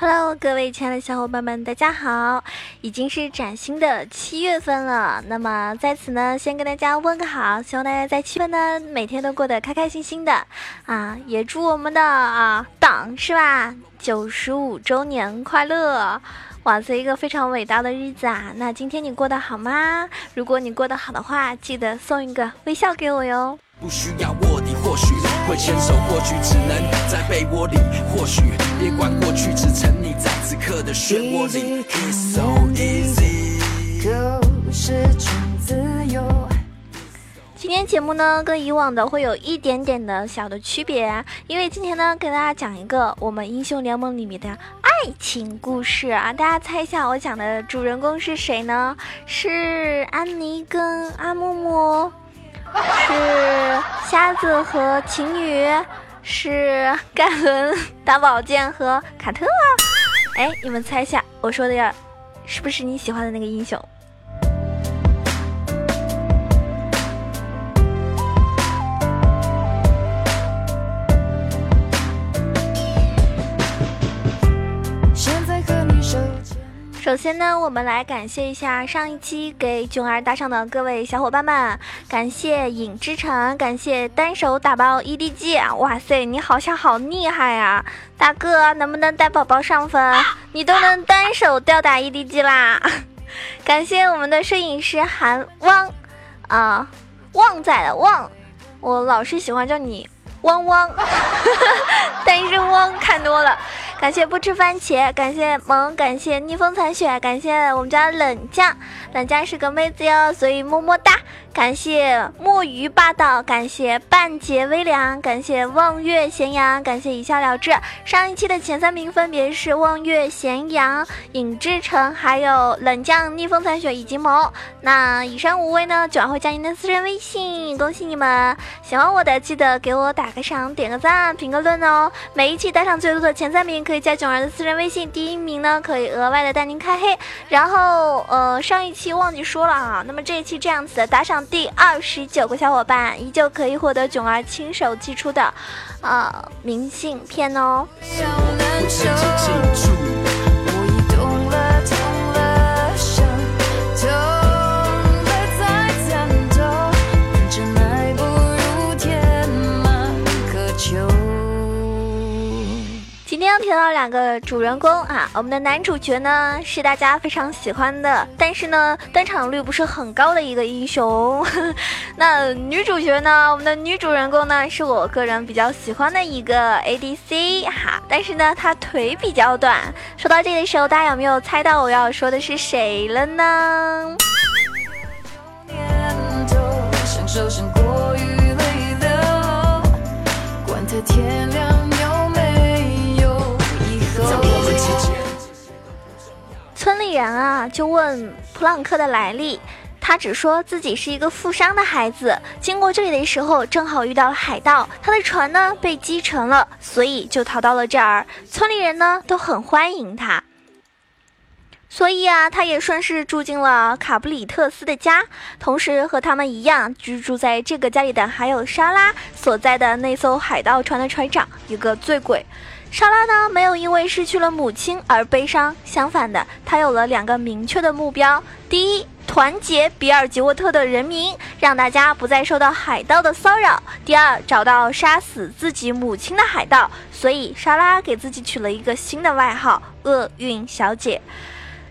Hello，各位亲爱的小伙伴们，大家好！已经是崭新的七月份了，那么在此呢，先跟大家问个好，希望大家在七月份呢每天都过得开开心心的啊！也祝我们的啊党是吧，九十五周年快乐！哇塞，一个非常伟大的日子啊！那今天你过得好吗？如果你过得好的话，记得送一个微笑给我哟。不需要卧底，或许会牵手，或许只能在被窝里，或许别管过去，只沉溺在此刻的漩涡里。so easy，就是种自由。今天节目呢，跟以往的会有一点点的小的区别，因为今天呢，给大家讲一个我们英雄联盟里面的爱情故事啊！大家猜一下，我讲的主人公是谁呢？是安妮跟阿木木。是瞎子和晴雨，是盖伦打宝剑和卡特。哎，你们猜一下，我说的呀，是不是你喜欢的那个英雄？首先呢，我们来感谢一下上一期给囧儿打赏的各位小伙伴们，感谢影之城，感谢单手打爆 EDG，哇塞，你好像好厉害啊，大哥，能不能带宝宝上分？你都能单手吊打 EDG 啦！感谢我们的摄影师韩汪，啊，旺仔的旺，我老是喜欢叫你汪汪，单身汪看多了。感谢不吃番茄，感谢萌，感谢逆风残雪，感谢我们家冷酱，冷酱是个妹子哟，所以么么哒。感谢墨鱼霸道，感谢半截微凉，感谢望月咸阳，感谢一笑了之。上一期的前三名分别是望月咸阳、尹志成，还有冷将、逆风残雪以及萌。那以上五位呢，九儿会加您的私人微信，恭喜你们！喜欢我的记得给我打个赏、点个赞、评个论哦。每一期打赏最多的前三名可以加囧儿的私人微信，第一名呢可以额外的带您开黑。然后呃，上一期忘记说了啊，那么这一期这样子的打赏。第二十九个小伙伴依旧可以获得囧儿亲手寄出的，呃，明信片哦。提到两个主人公啊，我们的男主角呢是大家非常喜欢的，但是呢登场率不是很高的一个英雄。那女主角呢，我们的女主人公呢是我个人比较喜欢的一个 ADC 哈，但是呢她腿比较短。说到这里的时候，大家有没有猜到我要说的是谁了呢？管他天人啊，就问普朗克的来历，他只说自己是一个富商的孩子，经过这里的时候正好遇到了海盗，他的船呢被击沉了，所以就逃到了这儿。村里人呢都很欢迎他，所以啊，他也顺势住进了卡布里特斯的家，同时和他们一样居住在这个家里的还有莎拉所在的那艘海盗船的船长，一个醉鬼。莎拉呢，没有因为失去了母亲而悲伤，相反的，她有了两个明确的目标：第一，团结比尔吉沃特的人民，让大家不再受到海盗的骚扰；第二，找到杀死自己母亲的海盗。所以，莎拉给自己取了一个新的外号——厄运小姐。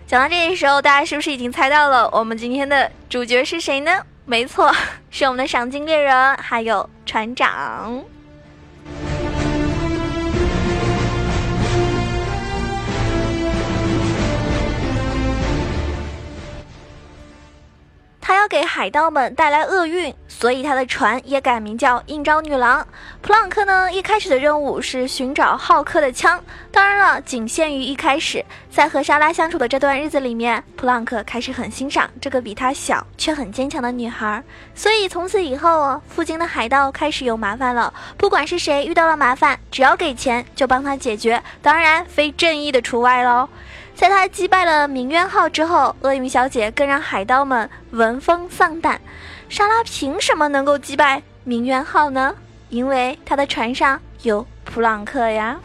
讲到这里时候，大家是不是已经猜到了我们今天的主角是谁呢？没错，是我们的赏金猎人，还有船长。他要给海盗们带来厄运，所以他的船也改名叫应召女郎。普朗克呢，一开始的任务是寻找浩克的枪，当然了，仅限于一开始。在和莎拉相处的这段日子里面，普朗克开始很欣赏这个比他小却很坚强的女孩。所以从此以后，附近的海盗开始有麻烦了。不管是谁遇到了麻烦，只要给钱就帮他解决，当然非正义的除外喽。在他击败了明渊号之后，厄运小姐更让海盗们闻风丧胆。莎拉凭什么能够击败明渊号呢？因为她的船上有普朗克呀。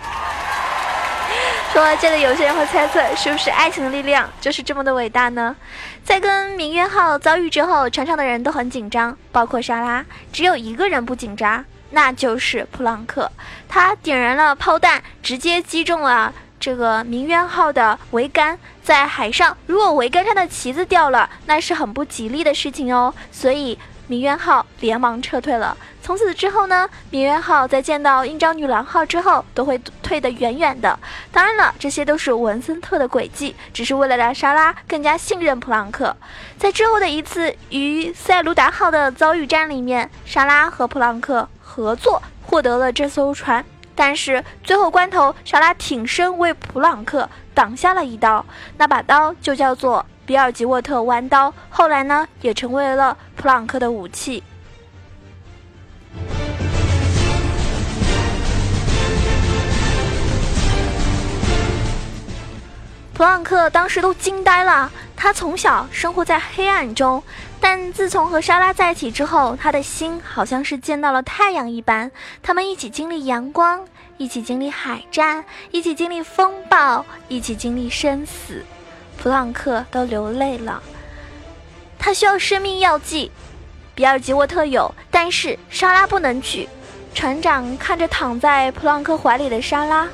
说这里有些人会猜测，是不是爱情的力量就是这么的伟大呢？在跟明月号遭遇之后，船上的人都很紧张，包括莎拉，只有一个人不紧张，那就是普朗克。他点燃了炮弹，直接击中了这个明月号的桅杆。在海上，如果桅杆上的旗子掉了，那是很不吉利的事情哦。所以。明渊号连忙撤退了。从此之后呢，明渊号在见到印章女郎号之后，都会退得远远的。当然了，这些都是文森特的诡计，只是为了让莎拉更加信任普朗克。在之后的一次与塞卢达号的遭遇战里面，莎拉和普朗克合作获得了这艘船。但是最后关头，莎拉挺身为普朗克挡下了一刀，那把刀就叫做。比尔吉沃特弯刀，后来呢，也成为了普朗克的武器。普朗克当时都惊呆了。他从小生活在黑暗中，但自从和莎拉在一起之后，他的心好像是见到了太阳一般。他们一起经历阳光，一起经历海战，一起经历风暴，一起经历生死。普朗克都流泪了，他需要生命药剂，比尔吉沃特有，但是莎拉不能取。船长看着躺在普朗克怀里的莎拉，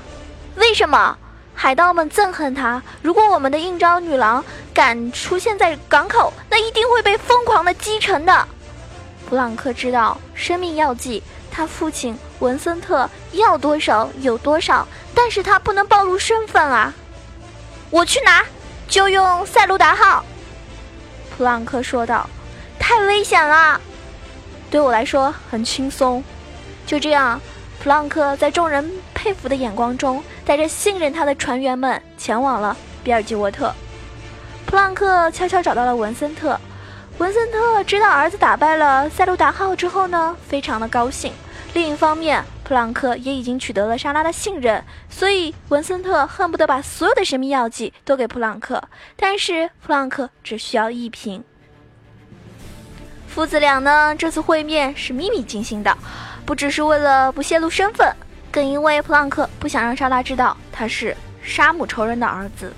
为什么？海盗们憎恨他。如果我们的应召女郎敢出现在港口，那一定会被疯狂的击沉的。普朗克知道生命药剂，他父亲文森特要多少有多少，但是他不能暴露身份啊！我去拿。就用塞卢达号，普朗克说道：“太危险了，对我来说很轻松。”就这样，普朗克在众人佩服的眼光中，带着信任他的船员们前往了比尔吉沃特。普朗克悄悄找到了文森特，文森特知道儿子打败了塞卢达号之后呢，非常的高兴。另一方面，普朗克也已经取得了莎拉的信任，所以文森特恨不得把所有的神秘药剂都给普朗克。但是普朗克只需要一瓶。父子俩呢，这次会面是秘密进行的，不只是为了不泄露身份，更因为普朗克不想让莎拉知道他是杀母仇人的儿子。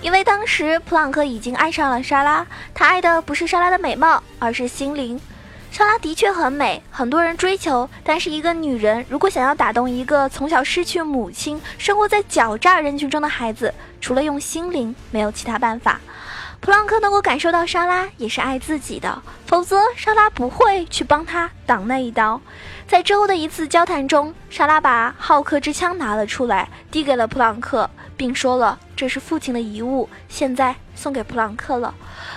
因为当时普朗克已经爱上了莎拉，他爱的不是莎拉的美貌，而是心灵。莎拉的确很美，很多人追求。但是一个女人如果想要打动一个从小失去母亲、生活在狡诈人群中的孩子，除了用心灵，没有其他办法。普朗克能够感受到莎拉也是爱自己的，否则莎拉不会去帮他挡那一刀。在之后的一次交谈中，莎拉把浩克之枪拿了出来，递给了普朗克。并说了这是父亲的遗物，现在送给普朗克了。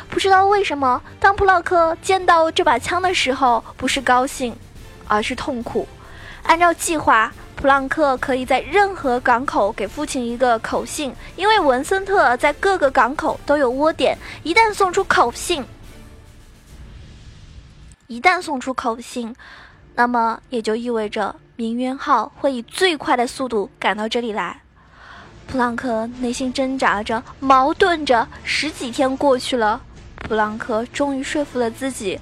不知道为什么，当普朗克见到这把枪的时候，不是高兴，而是痛苦。按照计划，普朗克可以在任何港口给父亲一个口信，因为文森特在各个港口都有窝点。一旦送出口信，一旦送出口信，那么也就意味着明渊号会以最快的速度赶到这里来。普朗克内心挣扎着，矛盾着。十几天过去了，普朗克终于说服了自己，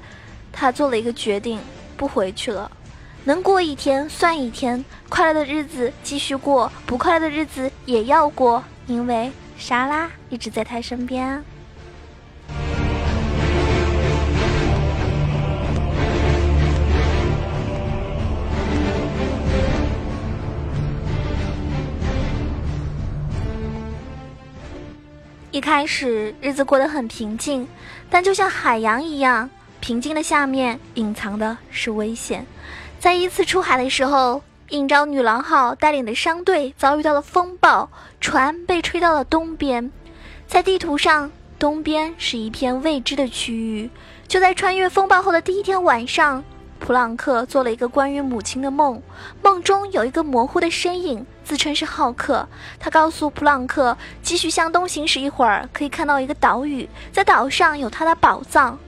他做了一个决定，不回去了。能过一天算一天，快乐的日子继续过，不快乐的日子也要过，因为莎拉一直在他身边。一开始日子过得很平静，但就像海洋一样，平静的下面隐藏的是危险。在一次出海的时候，应召女郎号带领的商队遭遇到了风暴，船被吹到了东边。在地图上，东边是一片未知的区域。就在穿越风暴后的第一天晚上。普朗克做了一个关于母亲的梦，梦中有一个模糊的身影，自称是浩克。他告诉普朗克，继续向东行驶一会儿，可以看到一个岛屿，在岛上有他的宝藏。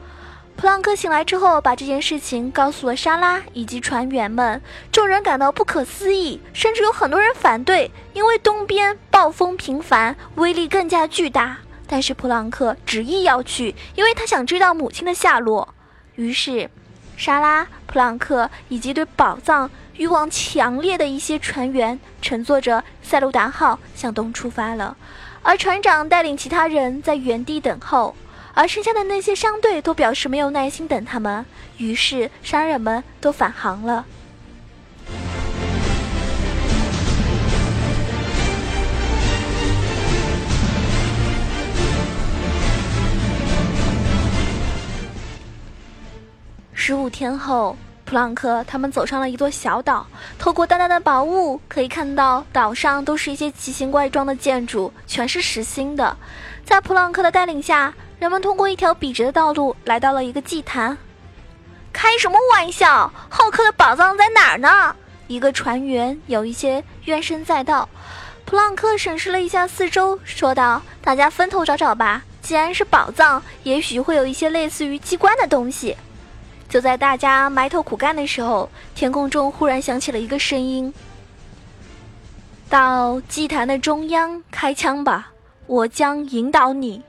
普朗克醒来之后，把这件事情告诉了莎拉以及船员们，众人感到不可思议，甚至有很多人反对，因为东边暴风频繁，威力更加巨大。但是普朗克执意要去，因为他想知道母亲的下落。于是。莎拉、普朗克以及对宝藏欲望强烈的一些船员乘坐着塞鲁达号向东出发了，而船长带领其他人在原地等候，而剩下的那些商队都表示没有耐心等他们，于是商人们都返航了。十五天后，普朗克他们走上了一座小岛。透过淡淡的薄雾，可以看到岛上都是一些奇形怪状的建筑，全是实心的。在普朗克的带领下，人们通过一条笔直的道路来到了一个祭坛。开什么玩笑？浩克的宝藏在哪儿呢？一个船员有一些怨声载道。普朗克审视了一下四周，说道：“大家分头找找吧。既然是宝藏，也许会有一些类似于机关的东西。”就在大家埋头苦干的时候，天空中忽然响起了一个声音：“到祭坛的中央开枪吧，我将引导你。”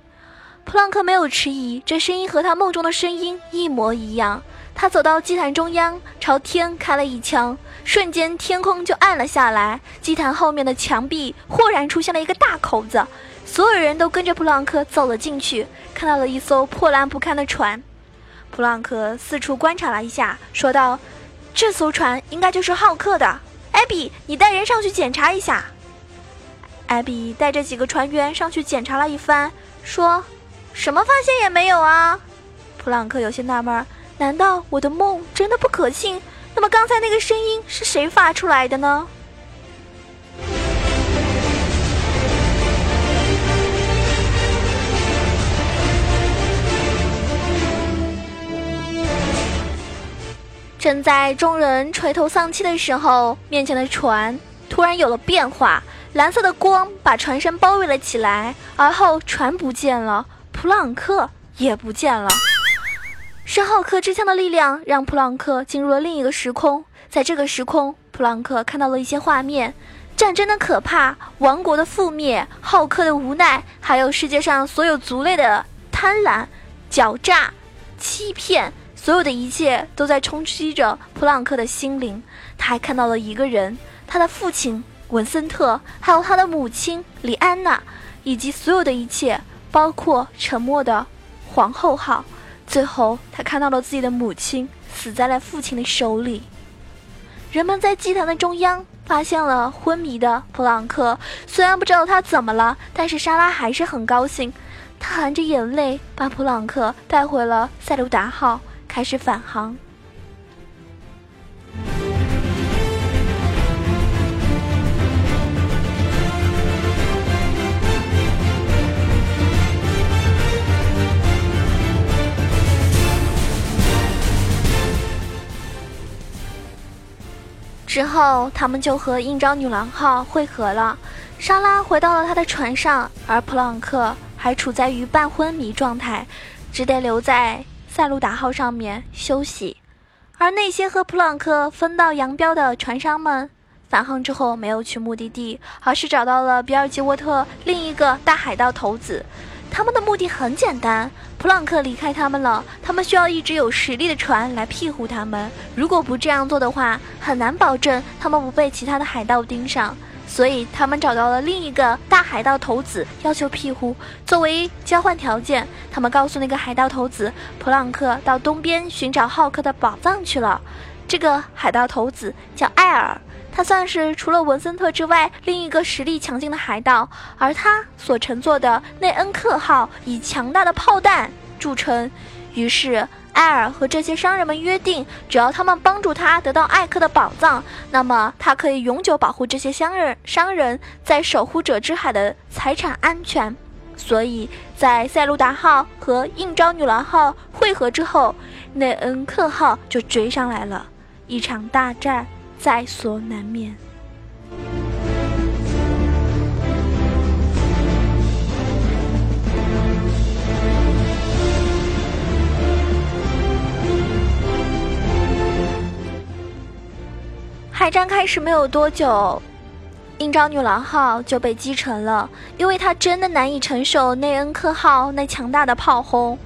普朗克没有迟疑，这声音和他梦中的声音一模一样。他走到祭坛中央，朝天开了一枪，瞬间天空就暗了下来。祭坛后面的墙壁豁然出现了一个大口子，所有人都跟着普朗克走了进去，看到了一艘破烂不堪的船。普朗克四处观察了一下，说道：“这艘船应该就是浩克的。”艾比，你带人上去检查一下。艾比带着几个船员上去检查了一番，说：“什么发现也没有啊。”普朗克有些纳闷：“难道我的梦真的不可信？那么刚才那个声音是谁发出来的呢？”正在众人垂头丧气的时候，面前的船突然有了变化，蓝色的光把船身包围了起来，而后船不见了，普朗克也不见了。是浩克之枪的力量让普朗克进入了另一个时空，在这个时空，普朗克看到了一些画面：战争的可怕，王国的覆灭，浩克的无奈，还有世界上所有族类的贪婪、狡诈、欺骗。所有的一切都在冲击着普朗克的心灵。他还看到了一个人，他的父亲文森特，还有他的母亲李安娜，以及所有的一切，包括沉默的皇后号。最后，他看到了自己的母亲死在了父亲的手里。人们在祭坛的中央发现了昏迷的普朗克，虽然不知道他怎么了，但是莎拉还是很高兴。她含着眼泪把普朗克带回了塞鲁达号。开始返航。之后，他们就和应召女郎号会合了。莎拉回到了他的船上，而普朗克还处在于半昏迷状态，只得留在。塞鲁达号上面休息，而那些和普朗克分道扬镳的船商们返航之后没有去目的地，而是找到了比尔吉沃特另一个大海盗头子。他们的目的很简单：普朗克离开他们了，他们需要一只有实力的船来庇护他们。如果不这样做的话，很难保证他们不被其他的海盗盯上。所以他们找到了另一个大海盗头子，要求庇护。作为交换条件，他们告诉那个海盗头子，普朗克到东边寻找浩克的宝藏去了。这个海盗头子叫艾尔，他算是除了文森特之外另一个实力强劲的海盗。而他所乘坐的内恩克号以强大的炮弹著称，于是。艾尔和这些商人们约定，只要他们帮助他得到艾克的宝藏，那么他可以永久保护这些商人商人在守护者之海的财产安全。所以在塞鲁达号和应召女郎号汇合之后，内恩克号就追上来了，一场大战在所难免。海战开始没有多久，应召女郎号就被击沉了，因为它真的难以承受内恩克号那强大的炮轰。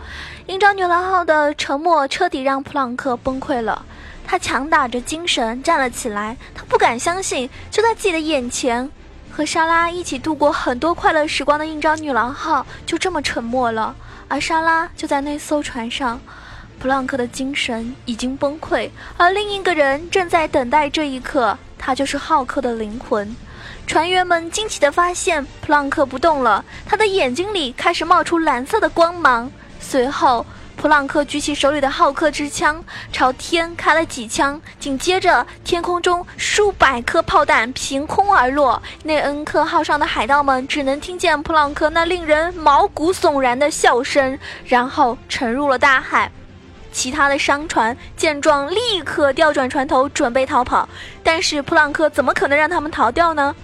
应召女郎号的沉没彻底让普朗克崩溃了，他强打着精神站了起来，他不敢相信，就在自己的眼前，和莎拉一起度过很多快乐时光的应召女郎号就这么沉没了，而莎拉就在那艘船上。普朗克的精神已经崩溃，而另一个人正在等待这一刻，他就是浩克的灵魂。船员们惊奇地发现，普朗克不动了，他的眼睛里开始冒出蓝色的光芒。随后，普朗克举起手里的浩克之枪，朝天开了几枪。紧接着，天空中数百颗炮弹凭空而落，内恩克号上的海盗们只能听见普朗克那令人毛骨悚然的笑声，然后沉入了大海。其他的商船见状，立刻调转船头，准备逃跑。但是普朗克怎么可能让他们逃掉呢？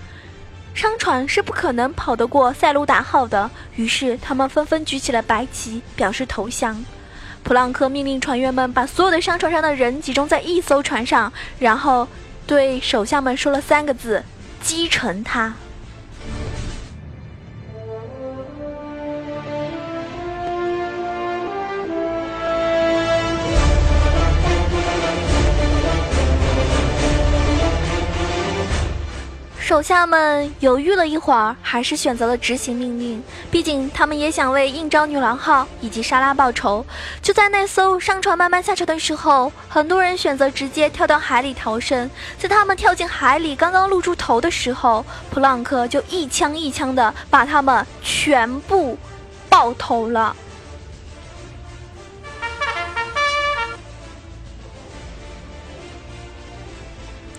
商船是不可能跑得过塞卢达号的。于是他们纷纷举起了白旗，表示投降。普朗克命令船员们把所有的商船上的人集中在一艘船上，然后对手下们说了三个字：“击沉他。”手下们犹豫了一会儿，还是选择了执行命令。毕竟他们也想为应召女郎号以及莎拉报仇。就在那艘商船慢慢下沉的时候，很多人选择直接跳到海里逃生。在他们跳进海里，刚刚露出头的时候，普朗克就一枪一枪的把他们全部爆头了。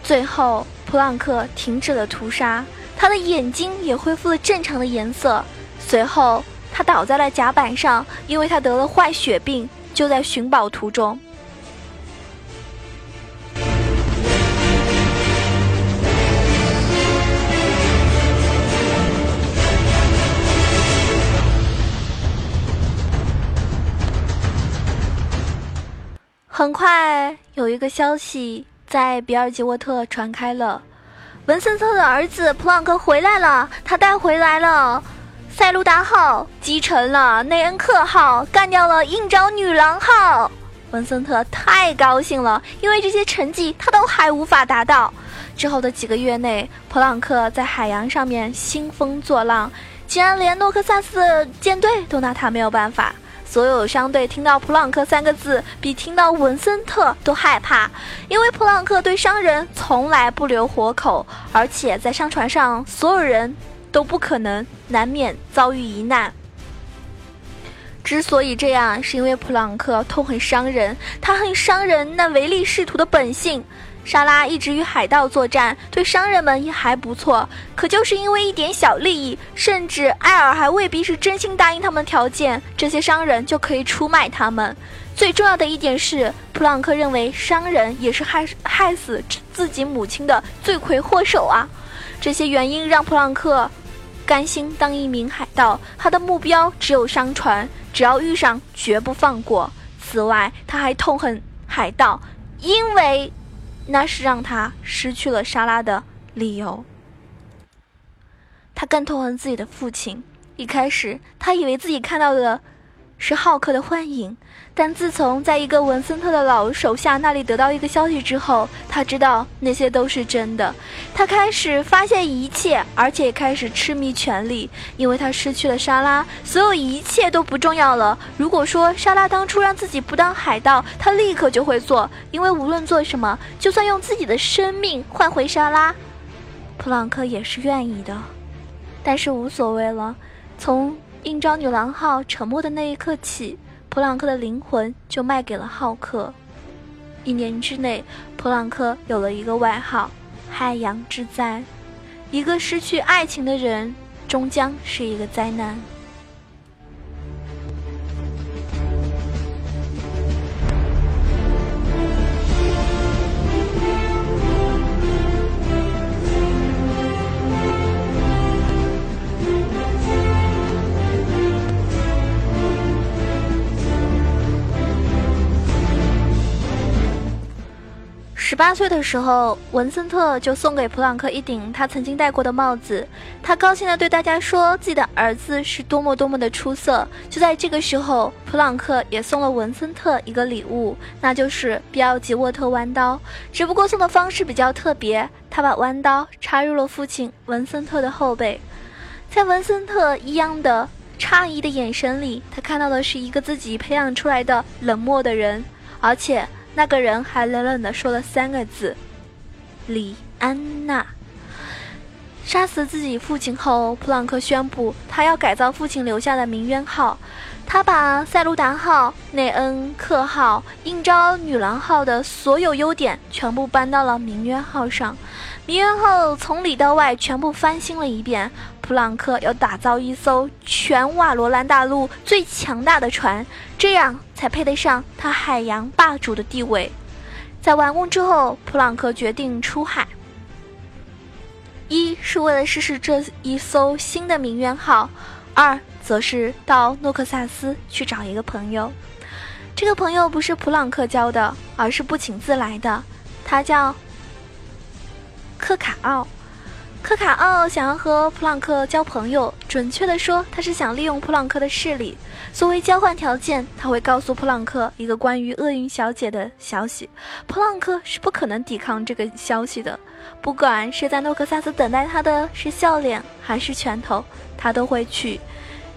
最后。普朗克停止了屠杀，他的眼睛也恢复了正常的颜色。随后，他倒在了甲板上，因为他得了坏血病，就在寻宝途中。很快，有一个消息。在比尔吉沃特传开了，文森特的儿子普朗克回来了，他带回来了塞卢达号，击沉了内恩克号，干掉了应召女郎号。文森特太高兴了，因为这些成绩他都还无法达到。之后的几个月内，普朗克在海洋上面兴风作浪，竟然连诺克萨斯的舰队都拿他没有办法。所有商队听到普朗克三个字，比听到文森特都害怕，因为普朗克对商人从来不留活口，而且在商船上，所有人都不可能难免遭遇一难。之所以这样，是因为普朗克痛恨商人，他恨商人那唯利是图的本性。莎拉一直与海盗作战，对商人们也还不错。可就是因为一点小利益，甚至埃尔还未必是真心答应他们条件，这些商人就可以出卖他们。最重要的一点是，普朗克认为商人也是害害死自己母亲的罪魁祸首啊！这些原因让普朗克甘心当一名海盗，他的目标只有商船，只要遇上绝不放过。此外，他还痛恨海盗，因为。那是让他失去了莎拉的理由。他更痛恨自己的父亲。一开始，他以为自己看到的。是浩克的幻影，但自从在一个文森特的老手下那里得到一个消息之后，他知道那些都是真的。他开始发现一切，而且开始痴迷权力，因为他失去了莎拉，所有一切都不重要了。如果说莎拉当初让自己不当海盗，他立刻就会做，因为无论做什么，就算用自己的生命换回莎拉，普朗克也是愿意的。但是无所谓了，从。应召女郎号沉没的那一刻起，普朗克的灵魂就卖给了浩克。一年之内，普朗克有了一个外号——海洋之灾。一个失去爱情的人，终将是一个灾难。十八岁的时候，文森特就送给普朗克一顶他曾经戴过的帽子。他高兴地对大家说：“自己的儿子是多么多么的出色。”就在这个时候，普朗克也送了文森特一个礼物，那就是比奥吉沃特弯刀。只不过送的方式比较特别，他把弯刀插入了父亲文森特的后背。在文森特一样的诧异的眼神里，他看到的是一个自己培养出来的冷漠的人，而且。那个人还冷冷地说了三个字：“李安娜。”杀死自己父亲后，普朗克宣布他要改造父亲留下的“名渊号”。他把塞卢达号、内恩克号、应召女郎号的所有优点全部搬到了“名渊号”上。明渊号从里到外全部翻新了一遍。普朗克要打造一艘全瓦罗兰大陆最强大的船，这样才配得上他海洋霸主的地位。在完工之后，普朗克决定出海，一是为了试试这一艘新的名媛号，二则是到诺克萨斯去找一个朋友。这个朋友不是普朗克交的，而是不请自来的，他叫科卡奥。科卡奥想要和普朗克交朋友，准确的说，他是想利用普朗克的势力。作为交换条件，他会告诉普朗克一个关于厄运小姐的消息。普朗克是不可能抵抗这个消息的，不管是在诺克萨斯等待他的是笑脸还是拳头，他都会去。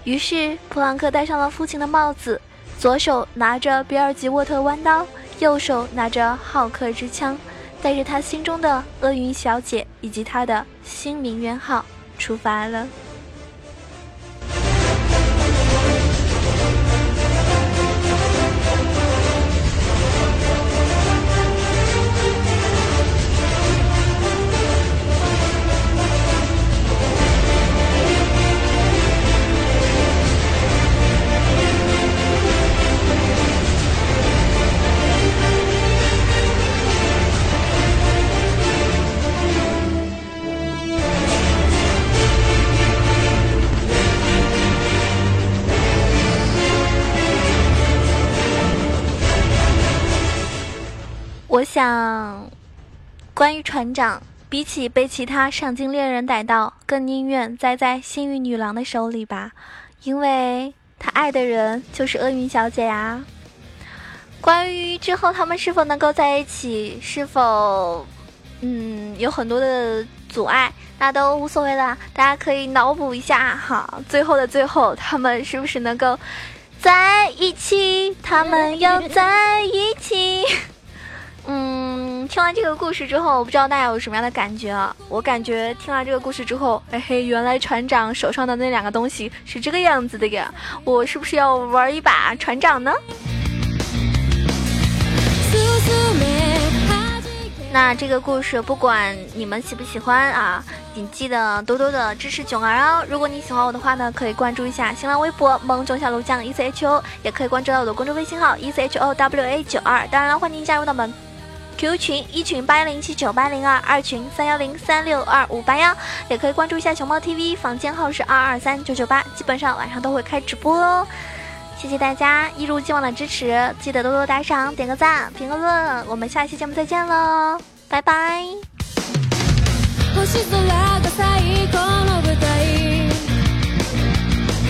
于是，普朗克戴上了父亲的帽子，左手拿着比尔吉沃特弯刀，右手拿着浩克之枪。带着他心中的厄运小姐以及他的新名媛号出发了。我想，关于船长，比起被其他赏金猎人逮到，更宁愿栽在幸运女郎的手里吧，因为他爱的人就是厄运小姐呀。关于之后他们是否能够在一起，是否嗯有很多的阻碍，那都无所谓了，大家可以脑补一下哈。最后的最后，他们是不是能够在一起？他们要在一起。嗯，听完这个故事之后，我不知道大家有什么样的感觉啊？我感觉听完这个故事之后，哎嘿，原来船长手上的那两个东西是这个样子的呀！我是不是要玩一把船长呢？那这个故事不管你们喜不喜欢啊，请记得多多的支持囧儿哦。如果你喜欢我的话呢，可以关注一下新浪微博萌囧小鹿酱 E C H O，也可以关注到我的公众微信号 E C H O W A 九二。当然了，欢迎加入到我们。Q 群一群八幺零七九八零二，二群三幺零三六二五八幺，也可以关注一下熊猫 TV，房间号是二二三九九八，基本上晚上都会开直播哦。谢谢大家一如既往的支持，记得多多打赏、点个赞、评个论，我们下期节目再见喽，拜拜。